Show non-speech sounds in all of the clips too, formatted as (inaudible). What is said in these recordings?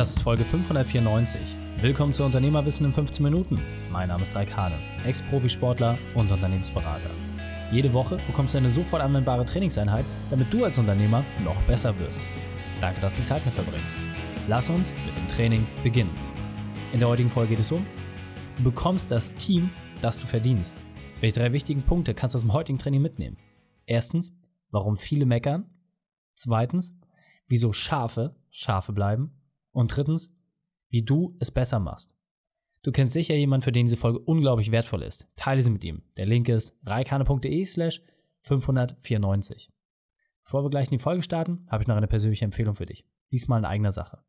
Das ist Folge 594. Willkommen zu Unternehmerwissen in 15 Minuten. Mein Name ist Raik Hane, Ex-Profisportler und Unternehmensberater. Jede Woche bekommst du eine sofort anwendbare Trainingseinheit, damit du als Unternehmer noch besser wirst. Danke, dass du Zeit mit verbringst. Lass uns mit dem Training beginnen. In der heutigen Folge geht es um, du bekommst das Team, das du verdienst. Welche drei wichtigen Punkte kannst du aus dem heutigen Training mitnehmen? Erstens, warum viele meckern. Zweitens, wieso Schafe Schafe bleiben. Und drittens, wie du es besser machst. Du kennst sicher jemanden, für den diese Folge unglaublich wertvoll ist. Teile sie mit ihm. Der Link ist reikane.de slash 594. Bevor wir gleich in die Folge starten, habe ich noch eine persönliche Empfehlung für dich. Diesmal in eigener Sache.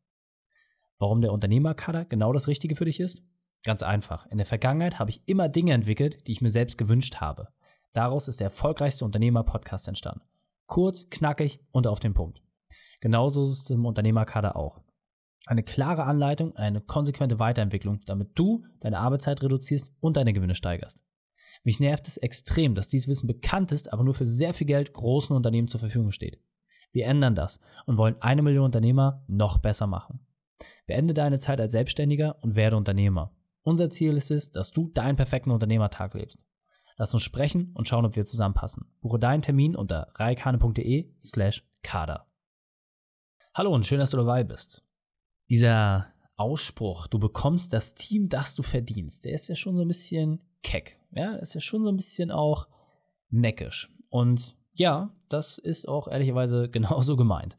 Warum der Unternehmerkader genau das Richtige für dich ist? Ganz einfach. In der Vergangenheit habe ich immer Dinge entwickelt, die ich mir selbst gewünscht habe. Daraus ist der erfolgreichste Unternehmer-Podcast entstanden. Kurz, knackig und auf den Punkt. Genauso ist es im Unternehmerkader auch. Eine klare Anleitung, eine konsequente Weiterentwicklung, damit du deine Arbeitszeit reduzierst und deine Gewinne steigerst. Mich nervt es extrem, dass dieses Wissen bekannt ist, aber nur für sehr viel Geld großen Unternehmen zur Verfügung steht. Wir ändern das und wollen eine Million Unternehmer noch besser machen. Beende deine Zeit als Selbstständiger und werde Unternehmer. Unser Ziel ist es, dass du deinen perfekten Unternehmertag lebst. Lass uns sprechen und schauen, ob wir zusammenpassen. Buche deinen Termin unter reikane.de slash kader. Hallo und schön, dass du dabei bist. Dieser Ausspruch, du bekommst das Team, das du verdienst, der ist ja schon so ein bisschen keck. Ja, ist ja schon so ein bisschen auch neckisch. Und ja, das ist auch ehrlicherweise (laughs) genauso gemeint.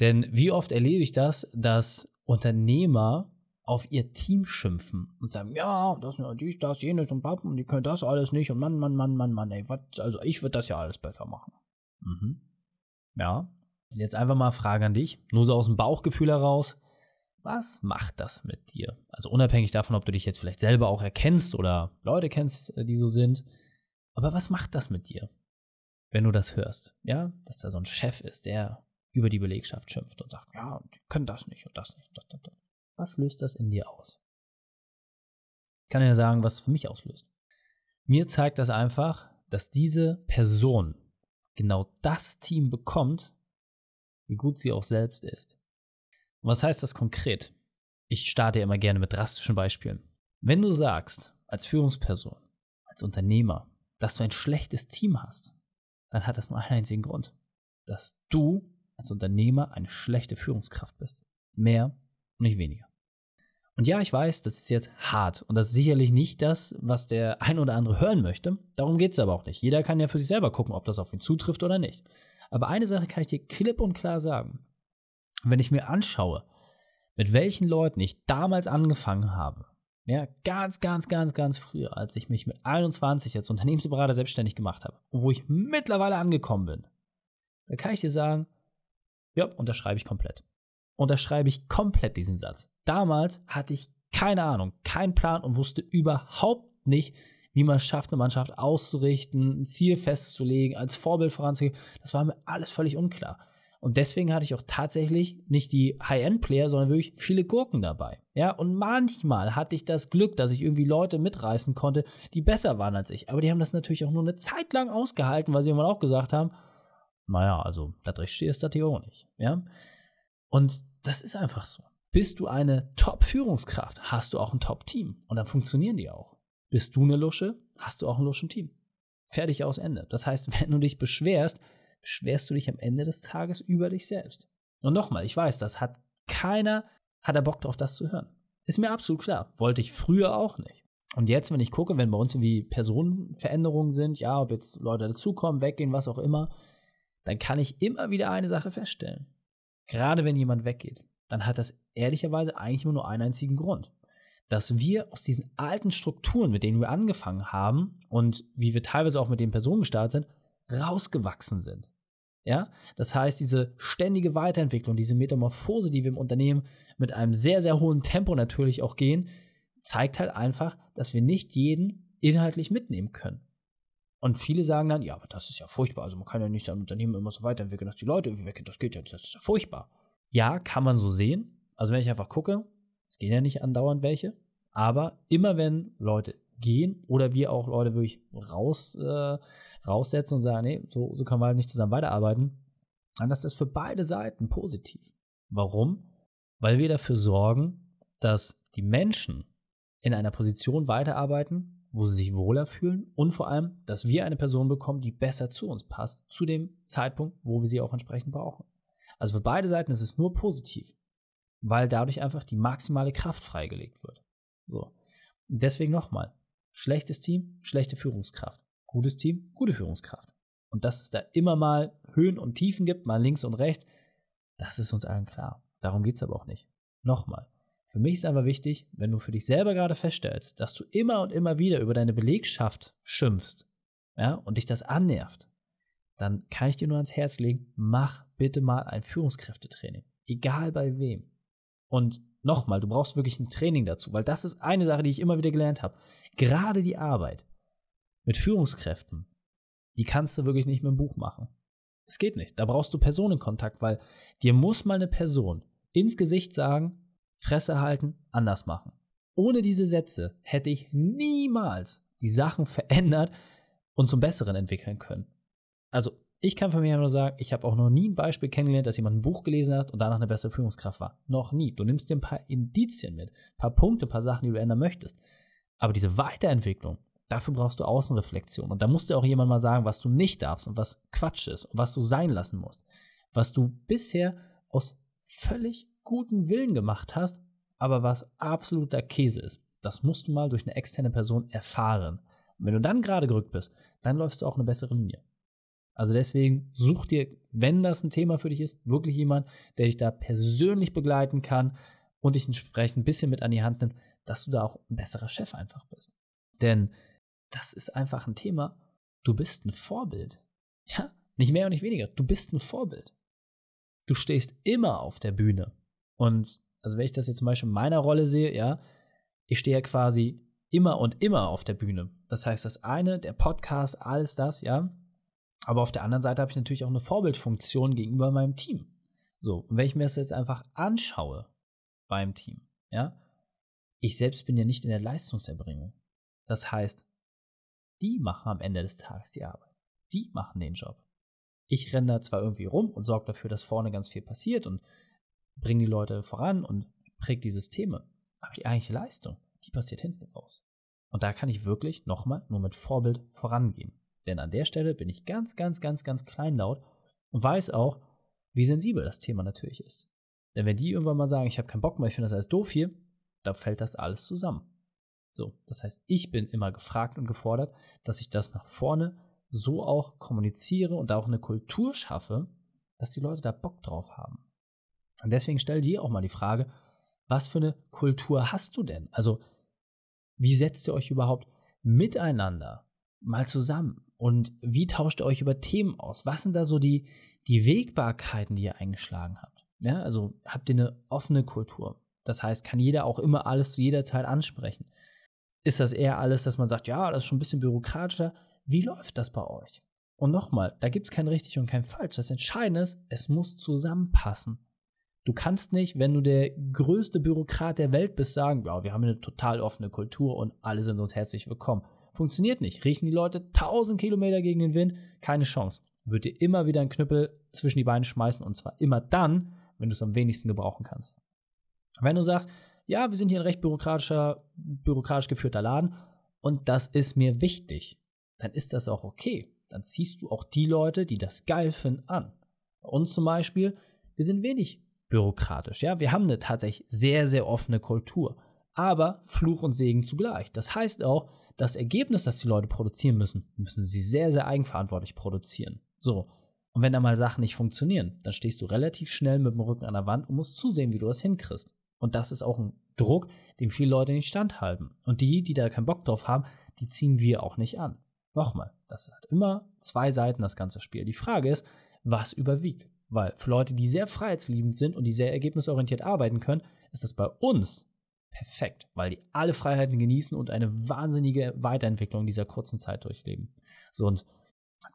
Denn wie oft erlebe ich das, dass Unternehmer auf ihr Team schimpfen und sagen, ja, das, dies, das, jenes und Pappen und die können das alles nicht und Mann, Mann, Mann, Mann, Mann, ey, was, also ich würde das ja alles besser machen. Mhm. Ja, Jetzt einfach mal Frage an dich, nur so aus dem Bauchgefühl heraus. Was macht das mit dir? Also unabhängig davon, ob du dich jetzt vielleicht selber auch erkennst oder Leute kennst, äh, die so sind. Aber was macht das mit dir, wenn du das hörst? Ja, dass da so ein Chef ist, der über die Belegschaft schimpft und sagt, ja, die können das nicht und das nicht. Und das, das, das. Was löst das in dir aus? Ich kann ja sagen, was es für mich auslöst. Mir zeigt das einfach, dass diese Person genau das Team bekommt, wie gut sie auch selbst ist. Und was heißt das konkret? Ich starte immer gerne mit drastischen Beispielen. Wenn du sagst, als Führungsperson, als Unternehmer, dass du ein schlechtes Team hast, dann hat das nur einen einzigen Grund. Dass du als Unternehmer eine schlechte Führungskraft bist. Mehr und nicht weniger. Und ja, ich weiß, das ist jetzt hart und das ist sicherlich nicht das, was der ein oder andere hören möchte. Darum geht es aber auch nicht. Jeder kann ja für sich selber gucken, ob das auf ihn zutrifft oder nicht. Aber eine Sache kann ich dir klipp und klar sagen. Wenn ich mir anschaue, mit welchen Leuten ich damals angefangen habe, ja, ganz, ganz, ganz, ganz früher, als ich mich mit 21 als Unternehmensberater selbstständig gemacht habe und wo ich mittlerweile angekommen bin, da kann ich dir sagen, ja, unterschreibe ich komplett. Unterschreibe ich komplett diesen Satz. Damals hatte ich keine Ahnung, keinen Plan und wusste überhaupt nicht, wie man es schafft, eine Mannschaft auszurichten, ein Ziel festzulegen, als Vorbild voranzugehen. Das war mir alles völlig unklar. Und deswegen hatte ich auch tatsächlich nicht die High-End-Player, sondern wirklich viele Gurken dabei. Ja, und manchmal hatte ich das Glück, dass ich irgendwie Leute mitreißen konnte, die besser waren als ich. Aber die haben das natürlich auch nur eine Zeit lang ausgehalten, weil sie irgendwann auch gesagt haben, naja, also, da drin stehst du auch nicht. Ja. Und das ist einfach so. Bist du eine Top-Führungskraft, hast du auch ein Top-Team. Und dann funktionieren die auch. Bist du eine Lusche, hast du auch ein Luschen-Team. Fertig aus Ende. Das heißt, (laughs) wenn du dich beschwerst, beschwerst du dich am Ende des Tages über dich selbst. Und nochmal, ich weiß, das hat keiner, hat er Bock drauf, das zu hören. Ist mir absolut klar. Wollte ich früher auch nicht. Und jetzt, wenn ich gucke, wenn bei uns irgendwie Personenveränderungen sind, ja, ob jetzt Leute dazukommen, weggehen, was auch immer, dann kann ich immer wieder eine Sache feststellen. Gerade wenn jemand weggeht, dann hat das ehrlicherweise eigentlich immer nur einen einzigen Grund dass wir aus diesen alten Strukturen, mit denen wir angefangen haben und wie wir teilweise auch mit den Personen gestartet sind, rausgewachsen sind. Ja, das heißt, diese ständige Weiterentwicklung, diese Metamorphose, die wir im Unternehmen mit einem sehr, sehr hohen Tempo natürlich auch gehen, zeigt halt einfach, dass wir nicht jeden inhaltlich mitnehmen können. Und viele sagen dann, ja, aber das ist ja furchtbar. Also man kann ja nicht ein Unternehmen immer so weiterentwickeln, dass die Leute irgendwie weggehen. Das geht ja, das ist ja furchtbar. Ja, kann man so sehen. Also wenn ich einfach gucke, es gehen ja nicht andauernd welche, aber immer wenn Leute gehen oder wir auch Leute wirklich raus, äh, raussetzen und sagen, nee, so, so können wir halt nicht zusammen weiterarbeiten, dann ist das für beide Seiten positiv. Warum? weil wir dafür sorgen, dass die Menschen in einer Position weiterarbeiten, wo sie sich wohler fühlen und vor allem, dass wir eine Person bekommen, die besser zu uns passt, zu dem Zeitpunkt, wo wir sie auch entsprechend brauchen. Also für beide Seiten ist es nur positiv, weil dadurch einfach die maximale Kraft freigelegt wird. So. Deswegen nochmal. Schlechtes Team, schlechte Führungskraft. Gutes Team, gute Führungskraft. Und dass es da immer mal Höhen und Tiefen gibt, mal links und rechts, das ist uns allen klar. Darum geht es aber auch nicht. Nochmal. Für mich ist einfach wichtig, wenn du für dich selber gerade feststellst, dass du immer und immer wieder über deine Belegschaft schimpfst, ja, und dich das annervt, dann kann ich dir nur ans Herz legen, mach bitte mal ein Führungskräftetraining. Egal bei wem. Und nochmal, du brauchst wirklich ein Training dazu, weil das ist eine Sache, die ich immer wieder gelernt habe. Gerade die Arbeit mit Führungskräften, die kannst du wirklich nicht mit dem Buch machen. Das geht nicht. Da brauchst du Personenkontakt, weil dir muss mal eine Person ins Gesicht sagen, Fresse halten, anders machen. Ohne diese Sätze hätte ich niemals die Sachen verändert und zum Besseren entwickeln können. Also, ich kann von mir nur sagen, ich habe auch noch nie ein Beispiel kennengelernt, dass jemand ein Buch gelesen hat und danach eine bessere Führungskraft war. Noch nie. Du nimmst dir ein paar Indizien mit, ein paar Punkte, ein paar Sachen, die du ändern möchtest. Aber diese Weiterentwicklung, dafür brauchst du Außenreflexion. Und da muss dir auch jemand mal sagen, was du nicht darfst und was Quatsch ist und was du sein lassen musst. Was du bisher aus völlig guten Willen gemacht hast, aber was absoluter Käse ist. Das musst du mal durch eine externe Person erfahren. Und wenn du dann gerade gerückt bist, dann läufst du auch eine bessere Linie. Also deswegen such dir, wenn das ein Thema für dich ist, wirklich jemand, der dich da persönlich begleiten kann und dich entsprechend ein bisschen mit an die Hand nimmt, dass du da auch ein besserer Chef einfach bist. Denn das ist einfach ein Thema. Du bist ein Vorbild. (laughs) Ja, nicht mehr und nicht weniger. Du bist ein Vorbild. Du stehst immer auf der Bühne. Und also wenn ich das jetzt zum Beispiel in meiner Rolle sehe, ja, ich stehe ja quasi immer und immer auf der Bühne. Das heißt, das eine, der Podcast, alles das, ja. Aber auf der anderen Seite habe ich natürlich auch eine Vorbildfunktion gegenüber meinem Team. So, und wenn ich mir das jetzt einfach anschaue beim Team, ja, ich selbst bin ja nicht in der Leistungserbringung. Das heißt, die machen am Ende des Tages die Arbeit. Die machen den Job. Ich renne da zwar irgendwie rum und sorge dafür, dass vorne ganz viel passiert und bringe die Leute voran und präge die Systeme. Aber die eigentliche Leistung, die passiert hinten raus. Und da kann ich wirklich nochmal nur mit Vorbild vorangehen. Denn an der Stelle bin ich ganz, ganz, ganz, ganz kleinlaut und weiß auch, wie sensibel das Thema natürlich ist. Denn wenn die irgendwann mal sagen, ich habe keinen Bock mehr, ich finde das alles doof hier, da fällt das alles zusammen. So, das heißt, ich bin immer gefragt und gefordert, dass ich das nach vorne so auch kommuniziere und da auch eine Kultur schaffe, dass die Leute da Bock drauf haben. Und deswegen stell dir auch mal die Frage, was für eine Kultur hast du denn? Also, wie setzt ihr euch überhaupt miteinander mal zusammen? Und wie tauscht ihr euch über Themen aus? Was sind da so die, die Wegbarkeiten, die ihr eingeschlagen habt? Ja, also habt ihr eine offene Kultur? Das heißt, kann jeder auch immer alles zu jeder Zeit ansprechen? Ist das eher alles, dass man sagt, ja, das ist schon ein bisschen bürokratischer? Wie läuft das bei euch? Und nochmal, da gibt es kein richtig und kein falsch. Das Entscheidende ist, es muss zusammenpassen. Du kannst nicht, wenn du der größte Bürokrat der Welt bist, sagen, ja, wir haben eine total offene Kultur und alle sind uns herzlich willkommen. Funktioniert nicht. Riechen die Leute tausend Kilometer gegen den Wind, keine Chance. Wird dir immer wieder einen Knüppel zwischen die Beine schmeißen und zwar immer dann, wenn du es am wenigsten gebrauchen kannst. Wenn du sagst, ja, wir sind hier ein recht bürokratischer, bürokratisch geführter Laden und das ist mir wichtig, dann ist das auch okay. Dann ziehst du auch die Leute, die das geil finden, an. Bei uns zum Beispiel, wir sind wenig bürokratisch. Ja, wir haben eine tatsächlich sehr, sehr offene Kultur. Aber Fluch und Segen zugleich. Das heißt auch, das Ergebnis, das die Leute produzieren müssen, müssen sie sehr, sehr eigenverantwortlich produzieren. So. Und wenn da mal Sachen nicht funktionieren, dann stehst du relativ schnell mit dem Rücken an der Wand und musst zusehen, wie du das hinkriegst. Und das ist auch ein Druck, dem viele Leute nicht standhalten. Und die, die da keinen Bock drauf haben, die ziehen wir auch nicht an. Nochmal, das hat immer zwei Seiten, das ganze Spiel. Die Frage ist, was überwiegt? Weil für Leute, die sehr freiheitsliebend sind und die sehr ergebnisorientiert arbeiten können, ist das bei uns perfekt, weil die alle Freiheiten genießen und eine wahnsinnige Weiterentwicklung in dieser kurzen Zeit durchleben. So, und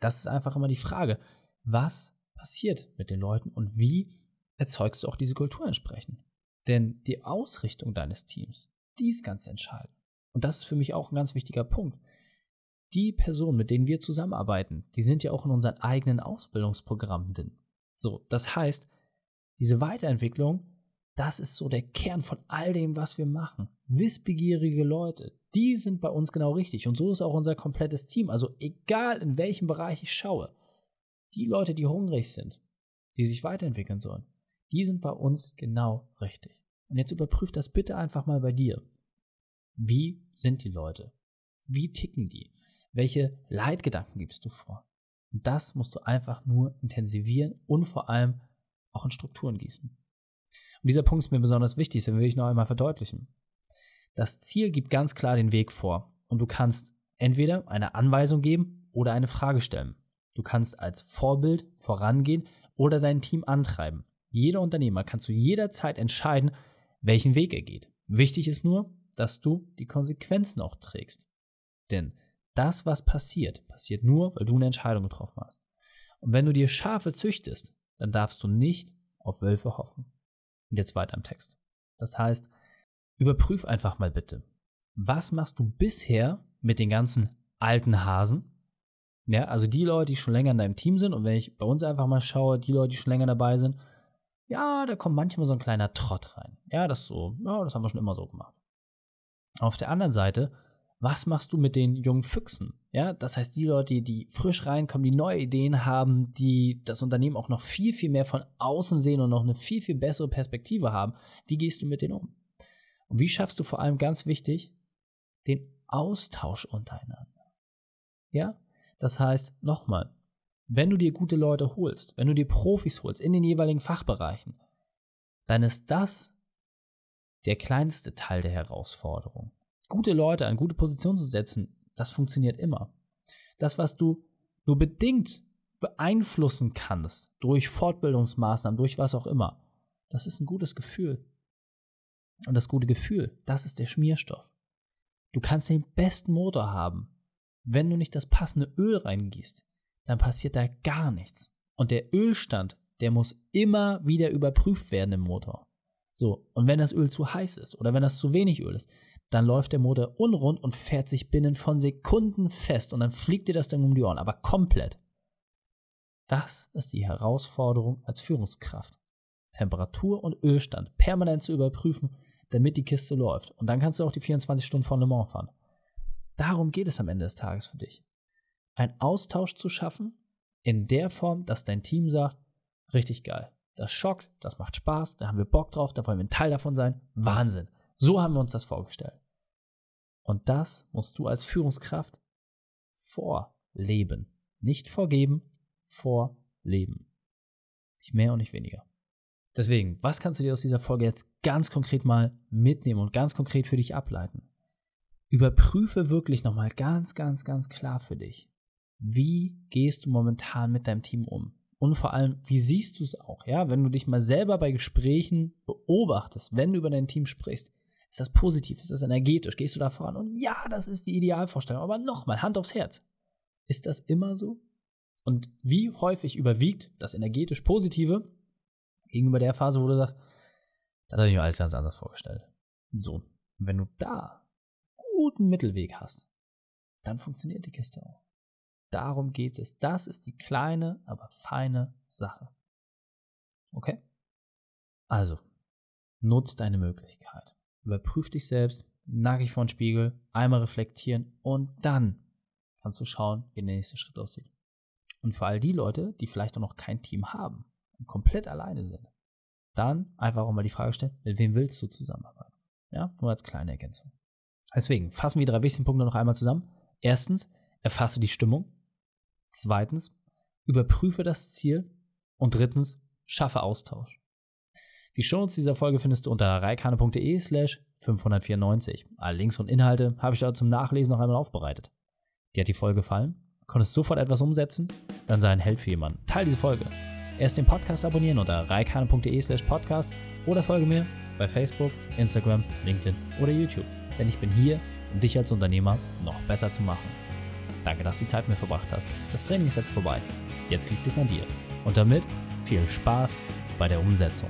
das ist einfach immer die Frage, was passiert mit den Leuten und wie erzeugst du auch diese Kultur entsprechend? Denn die Ausrichtung deines Teams, die ist ganz entscheidend. Und das ist für mich auch ein ganz wichtiger Punkt. Die Personen, mit denen wir zusammenarbeiten, die sind ja auch in unseren eigenen Ausbildungsprogrammen drin. So, das heißt, diese Weiterentwicklung Das ist so der Kern von all dem, was wir machen. Wissbegierige Leute, die sind bei uns genau richtig. Und so ist auch unser komplettes Team. Also egal in welchem Bereich ich schaue, die Leute, die hungrig sind, die sich weiterentwickeln sollen, die sind bei uns genau richtig. Und jetzt überprüf das bitte einfach mal bei dir. Wie sind die Leute? Wie ticken die? Welche Leitgedanken gibst du vor? Und das musst du einfach nur intensivieren und vor allem auch in Strukturen gießen. Und dieser Punkt ist mir besonders wichtig, den will ich noch einmal verdeutlichen. Das Ziel gibt ganz klar den Weg vor und du kannst entweder eine Anweisung geben oder eine Frage stellen. Du kannst als Vorbild vorangehen oder dein Team antreiben. Jeder Unternehmer kann zu jeder Zeit entscheiden, welchen Weg er geht. Wichtig ist nur, dass du die Konsequenzen auch trägst. Denn das, was passiert, passiert nur, weil du eine Entscheidung getroffen hast. Und wenn du dir Schafe züchtest, dann darfst du nicht auf Wölfe hoffen. Und jetzt weiter im Text. Das heißt, überprüf einfach mal bitte, was machst du bisher mit den ganzen alten Hasen? Ja, also die Leute, die schon länger in deinem Team sind, und wenn ich bei uns einfach mal schaue, die Leute, die schon länger dabei sind, ja, da kommt manchmal so ein kleiner Trott rein. Ja, das so, ja, das haben wir schon immer so gemacht. Auf der anderen Seite, was machst du mit den jungen Füchsen? Ja, das heißt, die Leute, die frisch reinkommen, die neue Ideen haben, die das Unternehmen auch noch viel, viel mehr von außen sehen und noch eine viel, viel bessere Perspektive haben, wie gehst du mit denen um? Und wie schaffst du vor allem ganz wichtig den Austausch untereinander? Ja, das heißt, nochmal, wenn du dir gute Leute holst, wenn du dir Profis holst in den jeweiligen Fachbereichen, dann ist das der kleinste Teil der Herausforderung gute Leute an gute Positionen zu setzen, das funktioniert immer. Das, was du nur bedingt beeinflussen kannst, durch Fortbildungsmaßnahmen, durch was auch immer, das ist ein gutes Gefühl. Und das gute Gefühl, das ist der Schmierstoff. Du kannst den besten Motor haben. Wenn du nicht das passende Öl reingießt, dann passiert da gar nichts. Und der Ölstand, der muss immer wieder überprüft werden im Motor. So, und wenn das Öl zu heiß ist oder wenn das zu wenig Öl ist, dann läuft der Motor unrund und fährt sich binnen von Sekunden fest und dann fliegt dir das Ding um die Ohren, aber komplett. Das ist die Herausforderung als Führungskraft. Temperatur und Ölstand permanent zu überprüfen, damit die Kiste läuft. Und dann kannst du auch die 24 Stunden von Le Mans fahren. Darum geht es am Ende des Tages für dich. Ein Austausch zu schaffen, in der Form, dass dein Team sagt, richtig geil. Das schockt, das macht Spaß, da haben wir Bock drauf, da wollen wir ein Teil davon sein. Wahnsinn. So haben wir uns das vorgestellt. Und das musst du als Führungskraft vorleben. Nicht vorgeben, vorleben. Nicht mehr und nicht weniger. Deswegen, was kannst du dir aus dieser Folge jetzt ganz konkret mal mitnehmen und ganz konkret für dich ableiten? Überprüfe wirklich nochmal ganz, ganz, ganz klar für dich. Wie gehst du momentan mit deinem Team um? Und vor allem, wie siehst du es auch? Ja, wenn du dich mal selber bei Gesprächen beobachtest, wenn du über dein Team sprichst, ist das positiv? Ist das energetisch? Gehst du da voran? Und ja, das ist die Idealvorstellung. Aber nochmal, Hand aufs Herz. Ist das immer so? Und wie häufig überwiegt das energetisch Positive gegenüber der Phase, wo du sagst, da habe ich mir alles ganz anders vorgestellt. So, wenn du da guten Mittelweg hast, dann funktioniert die Kiste auch. Darum geht es. Das ist die kleine, aber feine Sache. Okay? Also, nutz deine Möglichkeit überprüf dich selbst, nackig vor den Spiegel, einmal reflektieren und dann kannst du schauen, wie der nächste Schritt aussieht. Und für all die Leute, die vielleicht auch noch kein Team haben und komplett alleine sind, dann einfach auch mal die Frage stellen, mit wem willst du zusammenarbeiten? Ja, nur als kleine Ergänzung. Deswegen fassen wir die drei wichtigsten Punkte noch einmal zusammen. Erstens, erfasse die Stimmung. Zweitens, überprüfe das Ziel. Und drittens, schaffe Austausch. Die Shownotes dieser Folge findest du unter reikane.de slash 594. Alle Links und Inhalte habe ich dort zum Nachlesen noch einmal aufbereitet. Dir hat die Folge gefallen? Konntest sofort etwas umsetzen? Dann sei ein Held für jemanden. Teil diese Folge. Erst den Podcast abonnieren unter reikane.de slash podcast oder folge mir bei Facebook, Instagram, LinkedIn oder YouTube. Denn ich bin hier, um dich als Unternehmer noch besser zu machen. Danke, dass du die Zeit mit mir verbracht hast. Das Training ist jetzt vorbei. Jetzt liegt es an dir. Und damit viel Spaß bei der Umsetzung.